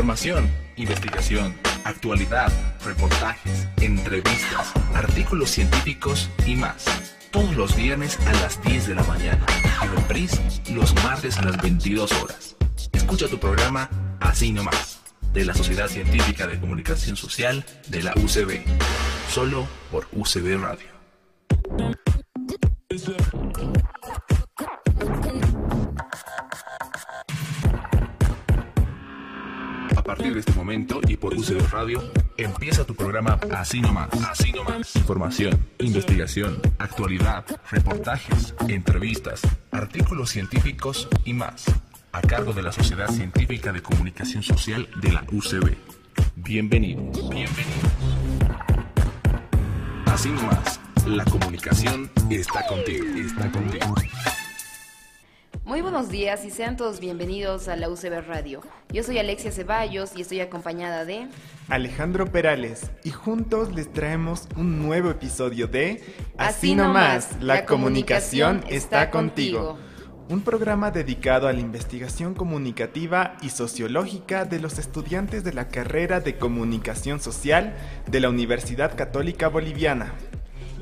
Información, investigación, actualidad, reportajes, entrevistas, artículos científicos y más. Todos los viernes a las 10 de la mañana y reprise los martes a las 22 horas. Escucha tu programa Así nomás, de la Sociedad Científica de Comunicación Social de la UCB, solo por UCB Radio. Partir de este momento y por UCB Radio, empieza tu programa Así nomás. Así nomás. Información, investigación, actualidad, reportajes, entrevistas, artículos científicos y más. A cargo de la Sociedad Científica de Comunicación Social de la UCB. Bienvenidos. Bienvenidos. Así nomás. La comunicación está contigo. Está contigo. Muy buenos días y sean todos bienvenidos a la UCB Radio. Yo soy Alexia Ceballos y estoy acompañada de Alejandro Perales y juntos les traemos un nuevo episodio de Así nomás, la comunicación está contigo. Un programa dedicado a la investigación comunicativa y sociológica de los estudiantes de la carrera de comunicación social de la Universidad Católica Boliviana.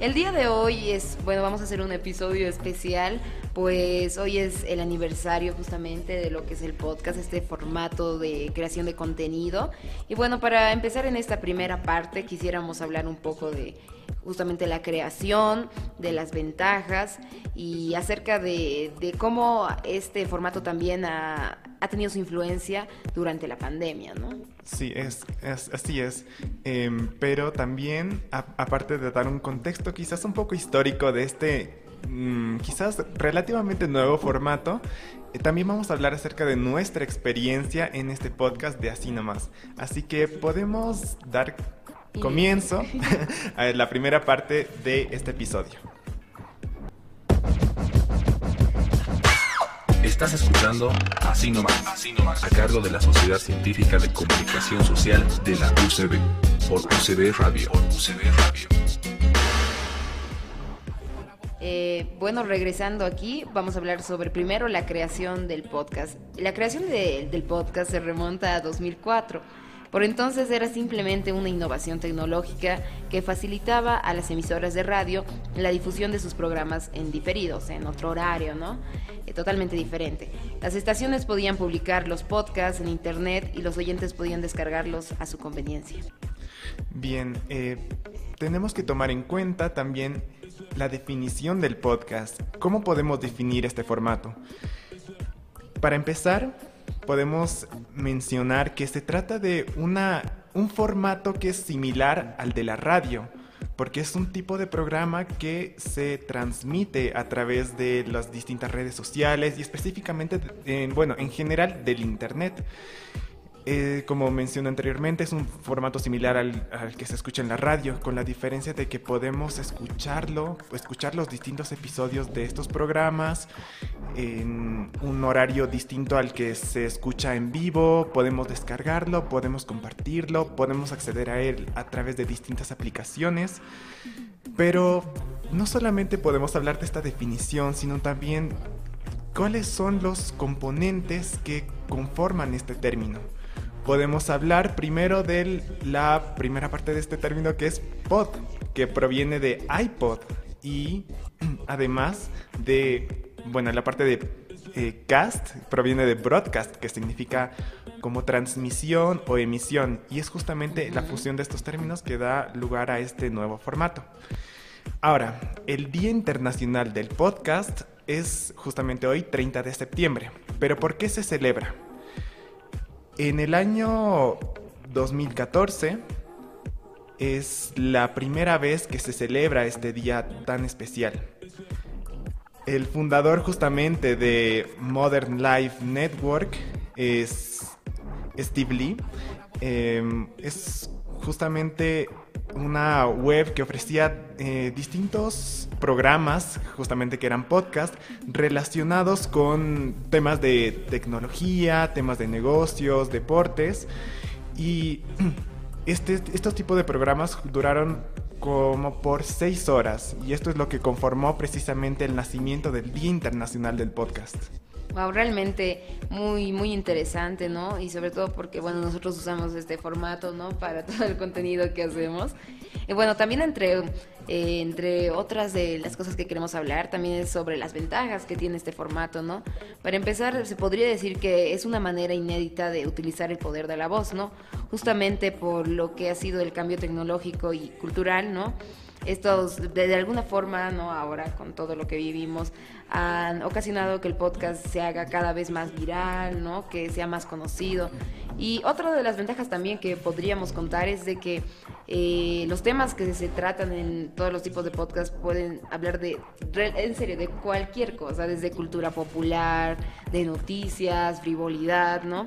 El día de hoy es, bueno, vamos a hacer un episodio especial, pues hoy es el aniversario justamente de lo que es el podcast, este formato de creación de contenido. Y bueno, para empezar en esta primera parte quisiéramos hablar un poco de justamente la creación, de las ventajas y acerca de, cómo este formato también ha, ha, tenido su influencia durante la pandemia, ¿no? Sí, es, es así es. Eh, pero también, a, aparte de dar un contexto quizás un poco histórico de este mmm, quizás relativamente nuevo formato, eh, también vamos a hablar acerca de nuestra experiencia en este podcast de Así Nomás. Así que podemos dar comienzo a la primera parte de este episodio. Estás escuchando Así nomás, Así a cargo de la Sociedad Científica de Comunicación Social de la UCB, por UCB Radio. UCB Radio. Eh, bueno, regresando aquí, vamos a hablar sobre primero la creación del podcast. La creación de, del podcast se remonta a 2004 por entonces era simplemente una innovación tecnológica que facilitaba a las emisoras de radio la difusión de sus programas en diferidos, en otro horario, ¿no? Eh, totalmente diferente. Las estaciones podían publicar los podcasts en internet y los oyentes podían descargarlos a su conveniencia. Bien, eh, tenemos que tomar en cuenta también la definición del podcast. ¿Cómo podemos definir este formato? Para empezar, podemos mencionar que se trata de una, un formato que es similar al de la radio, porque es un tipo de programa que se transmite a través de las distintas redes sociales y específicamente, en, bueno, en general del Internet. Eh, como mencioné anteriormente, es un formato similar al, al, que se escucha en la radio, con la diferencia de que podemos escucharlo, escuchar los distintos episodios de estos programas en un horario distinto al que se escucha en vivo, podemos descargarlo, podemos compartirlo, podemos acceder a él a través de distintas aplicaciones. Pero no solamente podemos hablar de esta definición, sino también cuáles son los componentes que conforman este término podemos hablar primero de la primera parte de este término que es pod, que proviene de iPod y además de, bueno, la parte de eh, cast proviene de broadcast, que significa como transmisión o emisión y es justamente la fusión de estos términos que da lugar a este nuevo formato. Ahora, el Día Internacional del Podcast es justamente hoy, 30 de septiembre. ¿Pero por qué se celebra? En el año 2014 es la primera vez que se celebra este día tan especial. El fundador justamente de Modern Life Network es Steve Lee. Eh, es justamente una web que ofrecía eh, distintos programas, justamente que eran podcasts, relacionados con temas de tecnología, temas de negocios, deportes. Y este, estos tipos de programas duraron como por seis horas. Y esto es lo que conformó precisamente el nacimiento del Día Internacional del Podcast. Wow, realmente muy, muy interesante, ¿no? Y sobre todo porque, bueno, nosotros usamos este formato, ¿no? Para todo el contenido que hacemos. Y bueno, también entre, eh, entre otras de las cosas que queremos hablar, también es sobre las ventajas que tiene este formato, ¿no? Para empezar, se podría decir que es una manera inédita de utilizar el poder de la voz, ¿no? Justamente por lo que ha sido el cambio tecnológico y cultural, ¿no? Estos, de, alguna forma, ¿no? Ahora con todo lo que vivimos, han ocasionado que el podcast se haga cada vez más viral, ¿no? Que sea más conocido. Y otra de las ventajas también que podríamos contar es de que eh, los temas que se tratan en todos los tipos de podcast pueden hablar de, en serio, de cualquier cosa, desde cultura popular, de noticias, frivolidad, ¿no?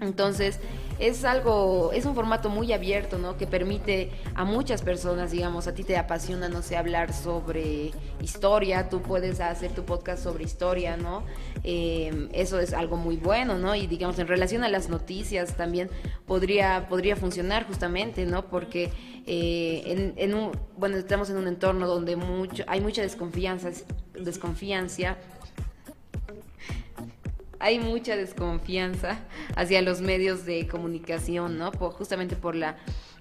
Entonces, es algo, es un formato muy abierto, ¿no? Que permite a muchas personas, digamos, a ti te apasiona, no sé, hablar sobre historia, tú puedes hacer tu podcast sobre historia, ¿no? Eh, eso es algo muy bueno, ¿no? Y digamos, en relación a las noticias también podría, podría funcionar justamente, ¿no? Porque eh, en, en un, bueno, estamos en un entorno donde mucho, hay mucha desconfianza, desconfianza hay mucha desconfianza hacia los medios de comunicación, ¿no? justamente por la,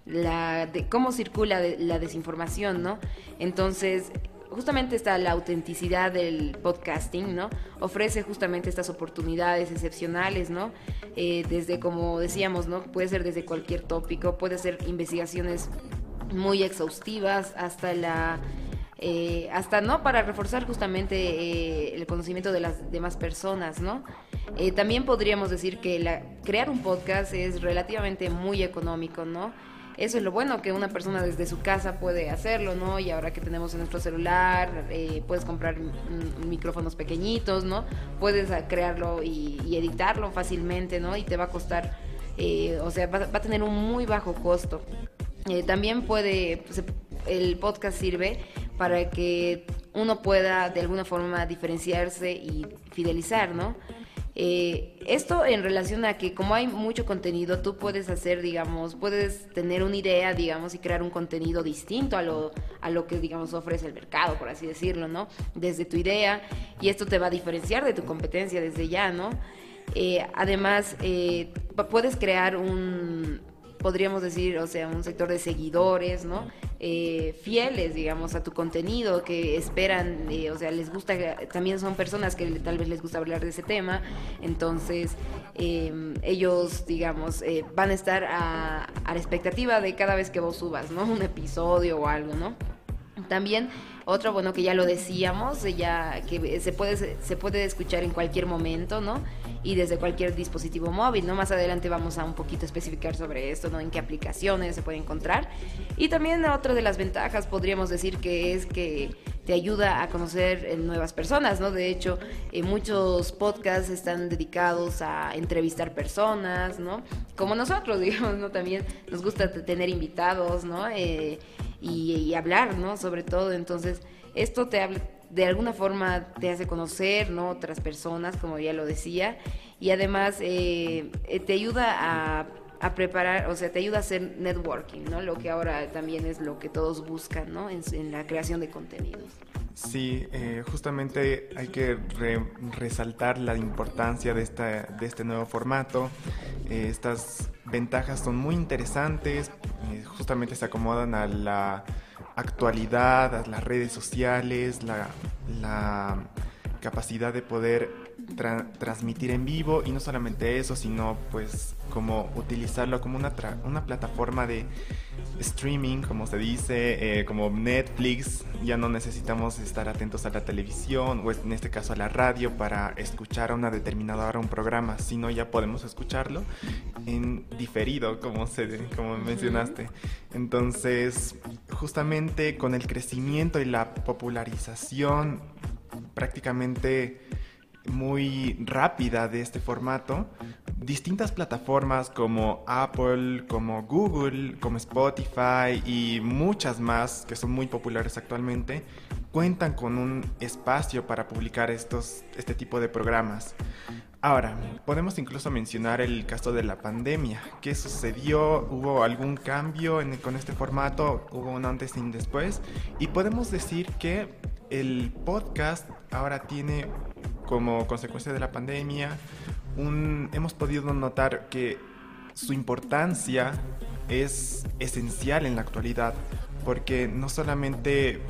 la de cómo circula la desinformación, ¿no? Entonces, justamente está la autenticidad del podcasting, ¿no? Ofrece justamente estas oportunidades excepcionales, ¿no? Eh, desde, como decíamos, ¿no? Puede ser desde cualquier tópico, puede ser investigaciones muy exhaustivas hasta la eh, hasta no para reforzar justamente eh, el conocimiento de las demás personas, ¿no? Eh, también podríamos decir que crear un podcast es relativamente muy económico, ¿no? Eso es lo bueno que una persona desde su casa puede hacerlo, ¿no? Y ahora que tenemos en nuestro celular, puedes comprar micrófonos pequeñitos, ¿no? Puedes crearlo y, editarlo fácilmente, ¿no? Y te va a costar, o sea, va, a tener un muy bajo costo. también puede, el podcast sirve para que uno pueda de alguna forma diferenciarse y fidelizar, ¿no? Eh, esto en relación a que como hay mucho contenido, tú puedes hacer, digamos, puedes tener una idea, digamos, y crear un contenido distinto a lo, a lo que, digamos, ofrece el mercado, por así decirlo, ¿no? Desde tu idea, y esto te va a diferenciar de tu competencia desde ya, ¿no? Eh, además, eh, puedes crear un, podríamos decir, o sea, un sector de seguidores, ¿no? Eh, fieles, digamos, a tu contenido, que esperan, eh, o sea, les gusta, también son personas que tal vez les gusta hablar de ese tema, entonces em, ellos, digamos, eh, van a estar a, a la expectativa de cada vez que vos subas, ¿no? Un episodio o algo, ¿no? También otro, bueno, que ya lo decíamos, ya que se puede, se puede escuchar en cualquier momento, ¿no? Y desde cualquier dispositivo móvil, ¿no? Más adelante vamos a un poquito especificar sobre esto, ¿no? En qué aplicaciones se puede encontrar. Y también otra de las ventajas podríamos decir que es que te ayuda a conocer eh, nuevas personas, ¿no? De hecho, eh, muchos podcasts están dedicados a entrevistar personas, ¿no? Como nosotros, digamos, ¿no? También nos gusta tener invitados, ¿no? Eh, y, y, hablar, ¿no? Sobre todo, entonces, esto te de alguna forma te hace conocer ¿no? otras personas, como ya lo decía, y además eh, eh, te ayuda a, preparar, o sea, te ayuda a hacer networking, ¿no? Lo que ahora también es lo que todos buscan, ¿no? En, en la creación de contenidos. Sí, eh, justamente hay que resaltar la importancia de, esta, de este nuevo formato. estas ventajas son muy interesantes, justamente se acomodan a la actualidad, las redes sociales, la, capacidad de poder transmitir en vivo y no solamente eso, sino pues como utilizarlo como una, una plataforma de streaming, como se dice, eh, como Netflix, ya no necesitamos estar atentos a la televisión o en este caso a la radio para escuchar a una determinada hora un programa, sino ya podemos escucharlo en diferido, como, se, como mencionaste. Entonces, justamente con el crecimiento y la popularización prácticamente muy rápida de este formato, distintas plataformas como Apple, como Google, como Spotify y muchas más que son muy populares actualmente, cuentan con un espacio para publicar estos, este tipo de programas. Ahora, podemos incluso mencionar el caso de la pandemia. ¿Qué sucedió? ¿Hubo algún cambio con este formato? ¿Hubo un antes y un después? Y podemos decir que el podcast ahora tiene como consecuencia de la pandemia, hemos podido notar que su importancia es esencial en la actualidad, porque no solamente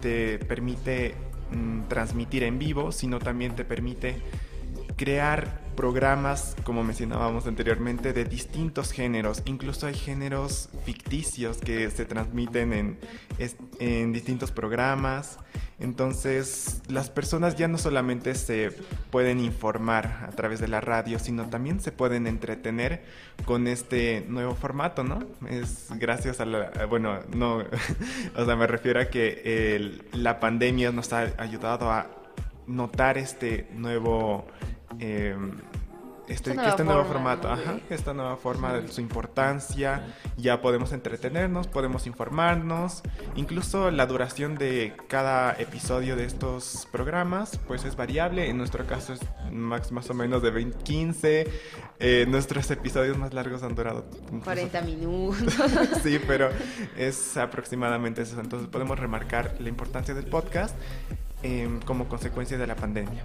te permite mm, transmitir en vivo, sino también te permite crear programas, como mencionábamos anteriormente, de distintos géneros. Incluso hay géneros ficticios que se transmiten en, en distintos programas. Entonces, las personas ya no solamente se pueden informar a través de la radio, sino también se pueden entretener con este nuevo formato, ¿no? Es gracias a la, bueno, no, o sea, me refiero a que la pandemia nos ha ayudado a notar este nuevo eh, este, este nuevo formato, ajá, esta nueva forma de su importancia, ya podemos entretenernos, podemos informarnos, incluso la duración de cada episodio de estos programas, pues es variable, en nuestro caso es más, más o menos de 20, 15, eh, nuestros episodios más largos han durado 40 minutos. sí, pero es aproximadamente eso, entonces podemos remarcar la importancia del podcast em, como consecuencia de la pandemia.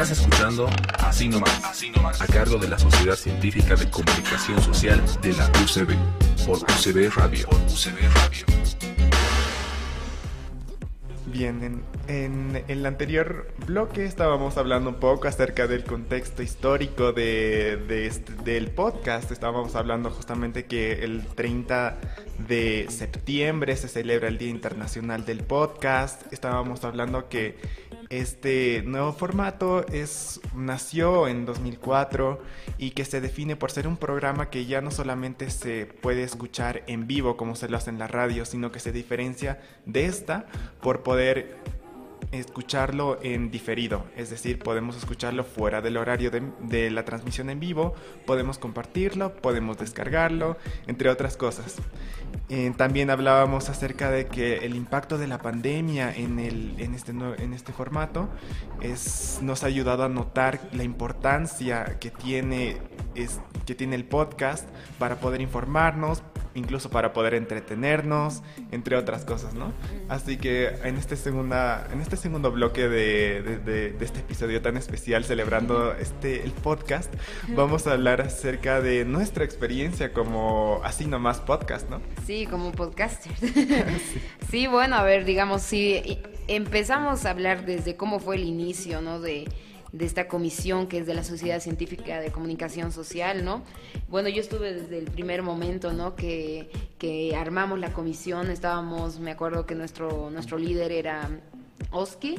Estás escuchando Así nomás, a cargo de la Sociedad Científica de Comunicación Social de la UCB, por UCB Radio. Bien, en, el anterior bloque estábamos hablando un poco acerca del contexto histórico de, este, del podcast. Estábamos hablando justamente que el 30 de septiembre se celebra el Día Internacional del Podcast. Estábamos hablando que este nuevo formato es, nació en 2004 y que se define por ser un programa que ya no solamente se puede escuchar en vivo como se lo hace en la radio, sino que se diferencia de esta por poder escucharlo en diferido, es decir, podemos escucharlo fuera del horario de, la transmisión en vivo, podemos compartirlo, podemos descargarlo, entre otras cosas. Eh, también hablábamos acerca de que el impacto de la pandemia en, este, este formato es, nos ha ayudado a notar la importancia que tiene el podcast para poder informarnos, incluso para poder entretenernos, entre otras cosas, ¿no? Así que en este, segunda, en este segundo bloque de, de, este episodio tan especial, celebrando este, el podcast, vamos a hablar acerca de nuestra experiencia como así nomás podcast, ¿no? Sí, como podcaster. sí. bueno, a ver, digamos, si empezamos a hablar desde cómo fue el inicio, ¿no? De de esta comisión que es de la Sociedad Científica de Comunicación Social, ¿no? Bueno, yo estuve desde el primer momento, ¿no? Que, que armamos la comisión, estábamos, me acuerdo que nuestro, nuestro líder era Oski,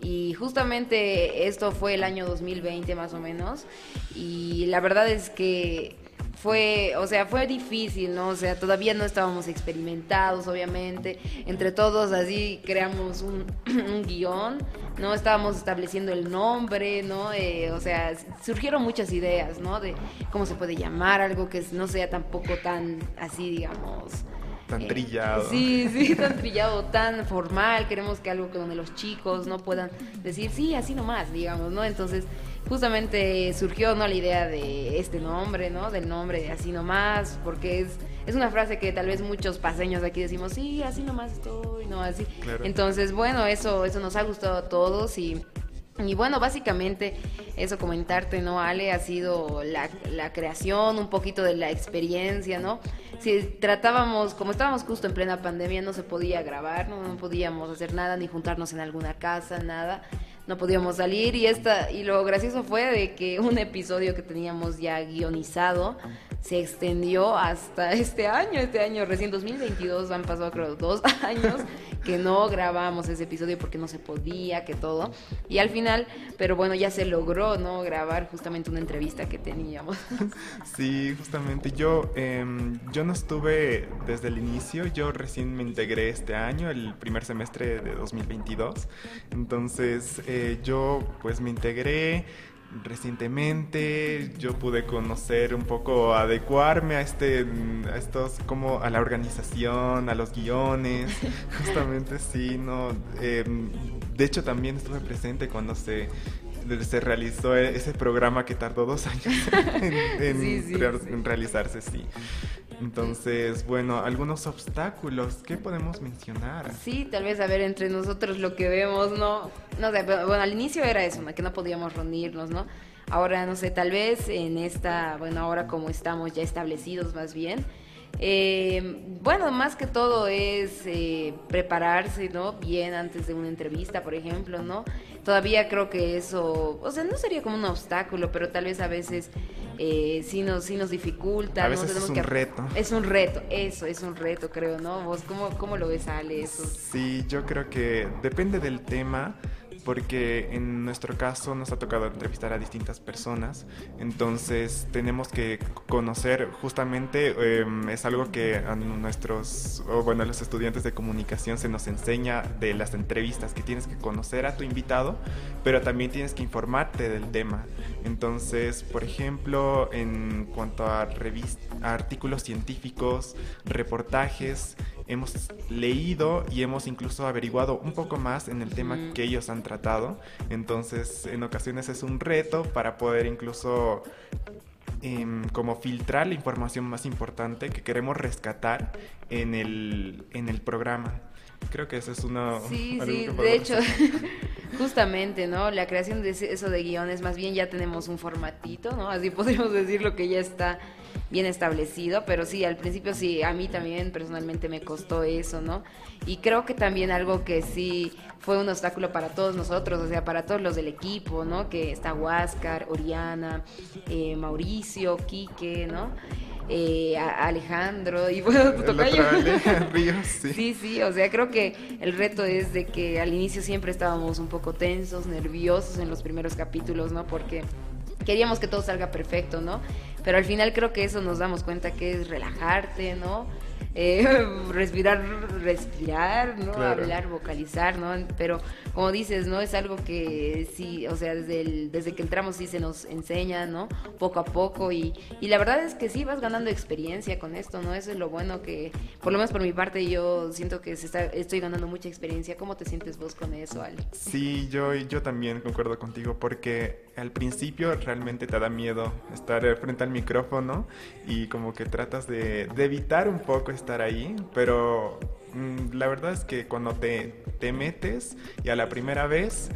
y justamente esto fue el año 2020 más o menos, y la verdad es que fue, o sea, fue difícil, ¿no? O sea, todavía no estábamos experimentados, obviamente. Entre todos así creamos un, un guion, ¿no? Estábamos estableciendo el nombre, ¿no? Eh, o sea, surgieron muchas ideas, ¿no? De cómo se puede llamar algo que no sea tampoco tan así, digamos tan eh, trillado. Sí, sí, tan trillado, tan formal. Queremos que algo que donde los chicos no puedan decir, sí, así nomás, digamos, ¿no? Entonces, justamente surgió, ¿no? La idea de este nombre, ¿no? Del nombre de así nomás, porque es, es una frase que tal vez muchos paseños aquí decimos, sí, así nomás estoy, no, así. Entonces, bueno, eso, eso nos ha gustado a todos y y bueno, básicamente eso comentarte, ¿no, Ale? Ha sido la, la, creación, un poquito de la experiencia, ¿no? Si tratábamos, como estábamos justo en plena pandemia, no se podía grabar, ¿no? no podíamos hacer nada, ni juntarnos en alguna casa, nada. No podíamos salir y, esta, y lo gracioso fue de que un episodio que teníamos ya guionizado se extendió hasta este año, este año recién 2022, han pasado creo dos años que no grabamos ese episodio porque no se podía, que todo. Y al final, pero bueno, ya se logró, ¿no? Grabar justamente una entrevista que teníamos. Sí, justamente yo, em, yo no estuve desde el inicio, yo recién me integré este año, el primer semestre de 2022. Entonces eh, yo pues me integré recientemente yo pude conocer un poco adecuarme a este a estos como a la organización a los guiones. Justamente sí no em, de hecho también estuve presente cuando se se realizó ese programa que tardó dos años en, realizarse sí Entonces, bueno, algunos obstáculos, ¿qué podemos mencionar? Sí, tal vez a ver entre nosotros lo que vemos, ¿no? No sé, bueno, al inicio era eso, ¿no? que no podíamos reunirnos, ¿no? Ahora, no sé, tal vez en esta, bueno, ahora como estamos ya establecidos más bien, eh, bueno, más que todo es eh, prepararse, ¿no? Bien antes de una entrevista, por ejemplo, ¿no? Todavía creo que eso, o sea, no sería como un obstáculo, pero tal vez a veces eh, sí, nos, sí nos dificulta. A veces es un reto. Es un reto, eso, es un reto, creo, ¿no? ¿Vos cómo, cómo lo ves, Ale? Eso? Sí, yo creo que depende del tema porque en nuestro caso nos ha tocado entrevistar a distintas personas, entonces tenemos que conocer justamente, em, es algo que a nuestros, o bueno, a los estudiantes de comunicación se nos enseña de las entrevistas, que tienes que conocer a tu invitado, pero también tienes que informarte del tema. Entonces, por ejemplo, en cuanto a, a artículos científicos, reportajes, hemos leído y hemos incluso averiguado un poco más en el tema que ellos han tratado. Entonces, en ocasiones es un reto para poder incluso em, como filtrar la información más importante que queremos rescatar en el, en el programa. Creo que eso es una... Sí, sí, de hecho, justamente, ¿no? La creación de eso de guiones, más bien ya tenemos un formatito, ¿no? Así podríamos decir lo que ya está bien establecido, pero sí, al principio sí, a mí también personalmente me costó eso, ¿no? Y creo que también algo que sí fue un obstáculo para todos nosotros, o sea, para todos los del equipo, ¿no? Que está Huáscar, Oriana, eh, Mauricio, Quique, ¿no? Eh, Alejandro y bueno, sí. sí, sí, o sea, creo que el reto es de que al inicio siempre estábamos un poco tensos, nerviosos en los primeros capítulos, ¿no? Porque queríamos que todo salga perfecto, ¿no? Pero al final creo que eso nos damos cuenta que es relajarte, ¿no? Eh, respirar, respirar, ¿no? Hablar, vocalizar, ¿no? Pero como dices, ¿no? Es algo que sí, o sea, desde, el, desde que entramos sí se nos enseña, ¿no? Poco a poco y, y la verdad es que sí vas ganando experiencia con esto, ¿no? Eso es lo bueno que, por lo menos por mi parte, yo siento que se está, estoy ganando mucha experiencia. ¿Cómo te sientes vos con eso, Ale? Sí, yo, yo también concuerdo contigo porque al principio realmente te da miedo estar frente al micrófono y como que tratas de, de evitar un poco estar ahí, pero mm, la verdad es que cuando te, te metes y a la primera vez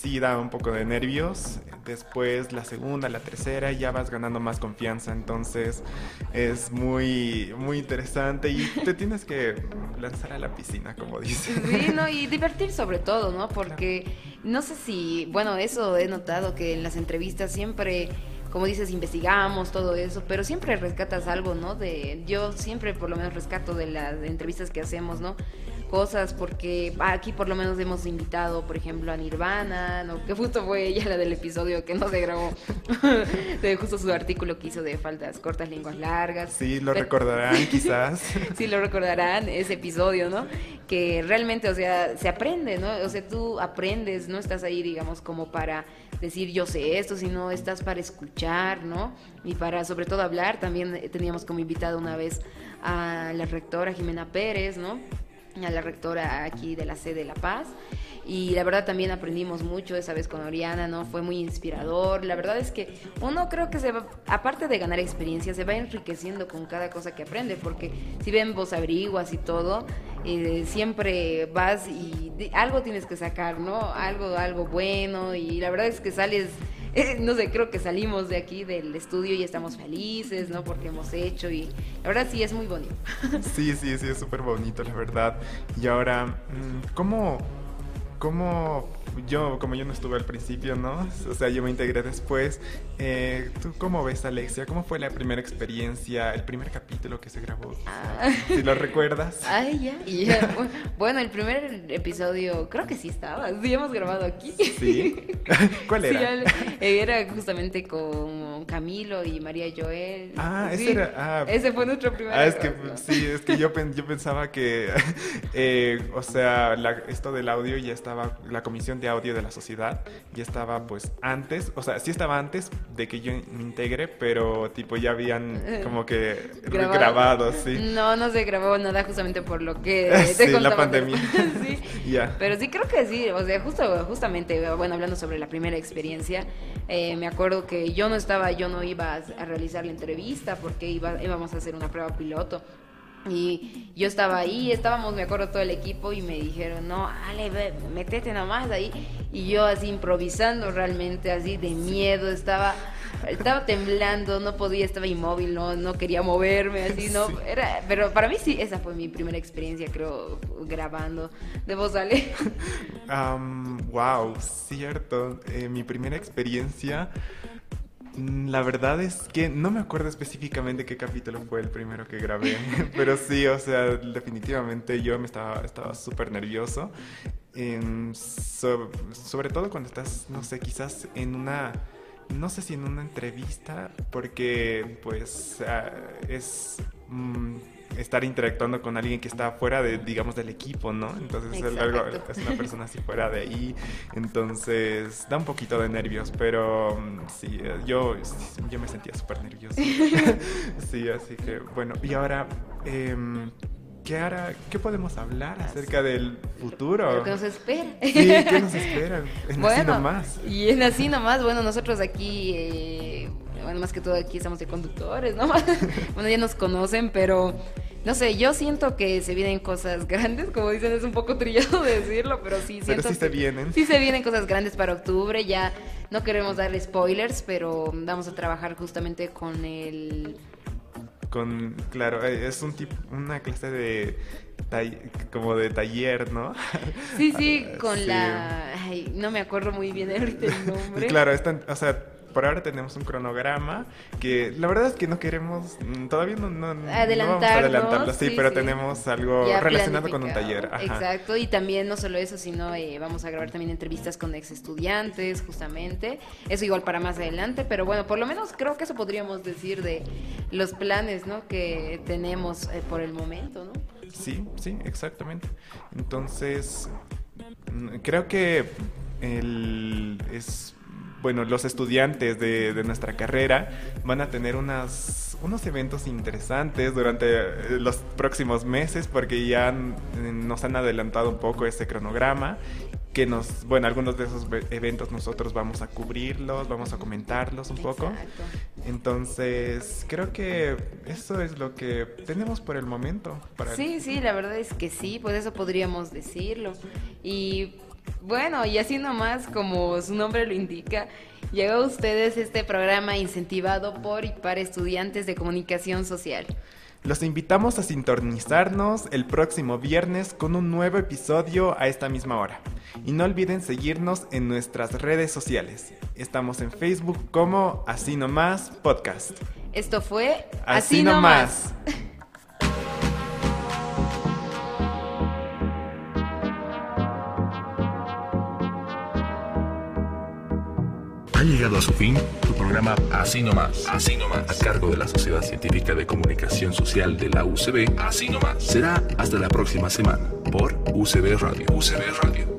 sí da un poco de nervios. Después la segunda, la tercera, ya vas ganando más confianza. Entonces es muy, muy interesante y te tienes que lanzar a la piscina, como dices. Sí, no, y divertir sobre todo, ¿no? Porque no sé si, bueno, eso he notado que en las entrevistas siempre como dices, investigamos todo eso, pero siempre rescatas algo, ¿no? De, yo siempre por lo menos rescato de las entrevistas que hacemos, ¿no? Cosas porque aquí por lo menos hemos invitado, por ejemplo, a Nirvana, ¿no? que justo fue ella la del episodio que no se grabó, de justo su artículo que hizo de faldas cortas, lenguas largas. Sí, lo recordarán quizás. sí, lo recordarán, ese episodio, ¿no? Que realmente, o sea, se aprende, ¿no? O sea, tú aprendes, no estás ahí, digamos, como para decir yo sé esto, sino estás para escuchar, ¿no? Y para sobre todo hablar. También teníamos como invitado una vez a la rectora Jimena Pérez, ¿no? A la rectora aquí de la sede de La Paz. Y la verdad también aprendimos mucho esa vez con Oriana, ¿no? Fue muy inspirador. La verdad es que uno creo que se va, aparte de ganar experiencia, se va enriqueciendo con cada cosa que aprende, porque si ven vos averiguas y todo, eh, siempre vas y algo tienes que sacar, ¿no? Algo, algo bueno y la verdad es que sales no sé, creo que salimos de aquí del estudio y estamos felices, ¿no? Porque hemos hecho y la verdad sí es muy bonito. Sí, sí, sí, es súper bonito, la verdad. Y ahora, mm, ¿cómo, cómo yo, como yo no estuve al principio, ¿no? O sea, yo me integré después. Eh, ¿Tú cómo ves, Alexia? ¿Cómo fue la primera experiencia, el primer capítulo que se grabó? Ah. Si lo recuerdas. Ay, ya, ya. Bueno, el primer episodio, creo que sí estaba. Sí, hemos grabado aquí. ¿Sí? ¿Cuál era? Sí, era justamente con Camilo y María Joel. Ah, ese era. Ah, ese fue nuestro primer. Ah, es que sí, es que yo, yo pensaba que, eh, o sea, esto del audio ya estaba la comisión de audio de la sociedad, ya estaba pues antes, o sea, sí estaba antes de que yo me integre, pero tipo ya habían como que grabado, sí. No, no se grabó nada justamente por lo que sí, la pandemia. sí. Pero sí creo que sí, o sea, justo, justamente, bueno, hablando sobre la primera experiencia, eh, me acuerdo que yo no estaba, yo no iba a realizar la entrevista porque iba, íbamos a hacer una prueba piloto. Y yo estaba ahí, estábamos, me acuerdo, todo el equipo y me dijeron, no, Ale, ve, metete nomás ahí. Y yo así improvisando realmente, así de miedo, estaba estaba temblando, no podía, estaba inmóvil, no, no quería moverme, así, no, era, pero para mí sí, esa fue mi primera experiencia, creo, grabando de voz Ale. wow, cierto, eh, mi primera experiencia la verdad es que no me acuerdo específicamente qué capítulo fue el primero que grabé, pero sí, o sea, definitivamente yo me estaba estaba súper nervioso, sobre todo cuando estás, no sé, quizás en una, no sé si en una entrevista, porque pues ah, es... Mm, estar interactuando con alguien que está fuera de, digamos, del equipo, ¿no? Entonces es, algo, es una persona así fuera de ahí, entonces da un poquito de nervios, pero mm, sí, eh, yo, yo me sentía súper nervioso. sí, así que bueno, y ahora... Eh, ¿Qué, hará, ¿Qué podemos hablar acerca del futuro? Lo que nos espera. Sí, ¿qué nos espera? En bueno, así nomás. Y en así nomás, bueno, nosotros aquí, eh, bueno, más que todo aquí estamos de conductores, ¿no? bueno, ya nos conocen, pero no sé, yo siento que se vienen cosas grandes, como dicen, es un poco trillado decirlo, pero sí siento pero sí se vienen. Sí se vienen cosas grandes para octubre, ya no queremos dar spoilers, pero vamos a trabajar justamente con el con claro, eh, es un tipo una clase de como de taller, ¿no? Sí, sí, con la ay, no me acuerdo muy bien el nombre. Claro, están, o sea, por ahora tenemos un cronograma que la verdad es que no queremos, mm, todavía no, no, vamos a adelantarlo, sí, pero tenemos algo relacionado con un taller. Exacto, y también no solo eso, sino eh, vamos a grabar también entrevistas con ex estudiantes, justamente. Eso igual para más adelante, pero bueno, por lo menos creo que eso podríamos decir de los planes, ¿no? Que tenemos eh, por el momento, ¿no? Sí, sí, exactamente. Entonces, mm, creo que el, es bueno, los estudiantes de, nuestra carrera van a tener unas, unos eventos interesantes durante eh, los próximos meses porque ya nos han adelantado un poco este cronograma que nos, bueno, algunos de esos eventos nosotros vamos a cubrirlos, vamos a comentarlos un poco. Entonces, creo que eso es lo que tenemos por el momento. Para sí, sí, la verdad es que sí, pues eso podríamos decirlo. Y bueno, y así nomás, como su nombre lo indica, llegó a ustedes este programa incentivado por y para estudiantes de comunicación social. Los invitamos a sintonizarnos el próximo viernes con un nuevo episodio a esta misma hora. Y no olviden seguirnos en nuestras redes sociales. Estamos en Facebook como Así Nomás Podcast. Esto fue Así, Nomás. llegado a su fin tu programa Así Nomás, Así Nomás, a cargo de la Sociedad Científica de Comunicación Social de la UCB, Así Nomás. Será hasta la próxima semana por UCB Radio. UCB Radio.